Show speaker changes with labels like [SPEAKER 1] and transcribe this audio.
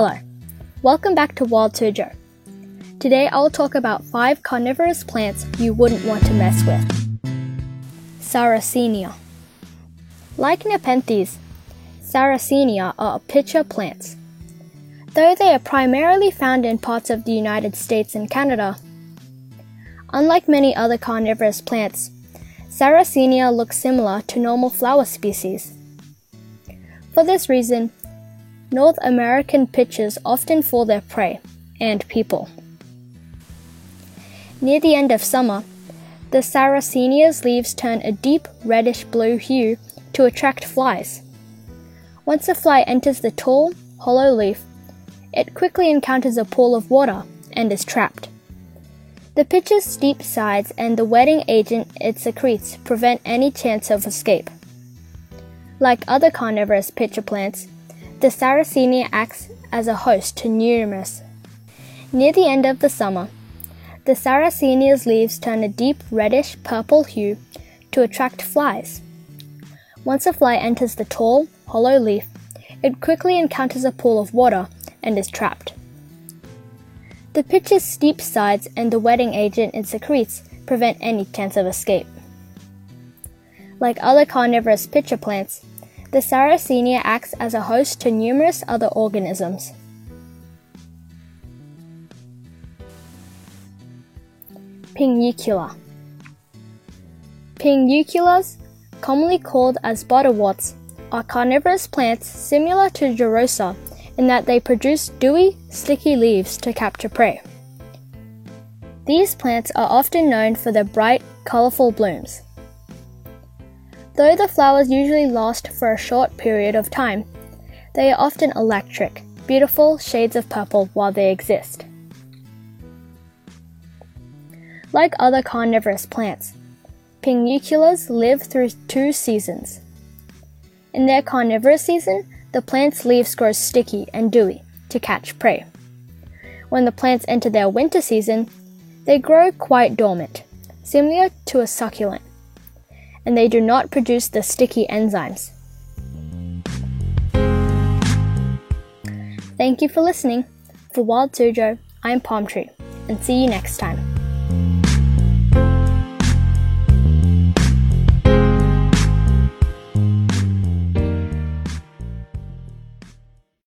[SPEAKER 1] Hello, welcome back to Wild Suzhou. Today I will talk about 5 carnivorous plants you wouldn't want to mess with. Sarracenia. Like Nepenthes, Sarracenia are pitcher plants. Though they are primarily found in parts of the United States and Canada, unlike many other carnivorous plants, Sarracenia look similar to normal flower species. For this reason, North American pitchers often fall their prey, and people. Near the end of summer, the Sarracenia's leaves turn a deep reddish blue hue to attract flies. Once a fly enters the tall, hollow leaf, it quickly encounters a pool of water and is trapped. The pitcher's steep sides and the wetting agent it secretes prevent any chance of escape. Like other carnivorous pitcher plants, the Sarracenia acts as a host to numerous. Near the end of the summer, the Sarracenia's leaves turn a deep reddish purple hue to attract flies. Once a fly enters the tall, hollow leaf, it quickly encounters a pool of water and is trapped. The pitcher's steep sides and the wetting agent it secretes prevent any chance of escape. Like other carnivorous pitcher plants, the Sarracenia acts as a host to numerous other organisms. Pinguicula Pinguiculas, commonly called as butterworts, are carnivorous plants similar to Drosera in that they produce dewy, sticky leaves to capture prey. These plants are often known for their bright, colorful blooms. Though the flowers usually last for a short period of time, they are often electric, beautiful shades of purple while they exist. Like other carnivorous plants, pinguiculas live through two seasons. In their carnivorous season, the plant's leaves grow sticky and dewy to catch prey. When the plants enter their winter season, they grow quite dormant, similar to a succulent and they do not produce the sticky enzymes. Thank you for listening. For Wild Suzhou, I'm Palm Tree, and see you next time.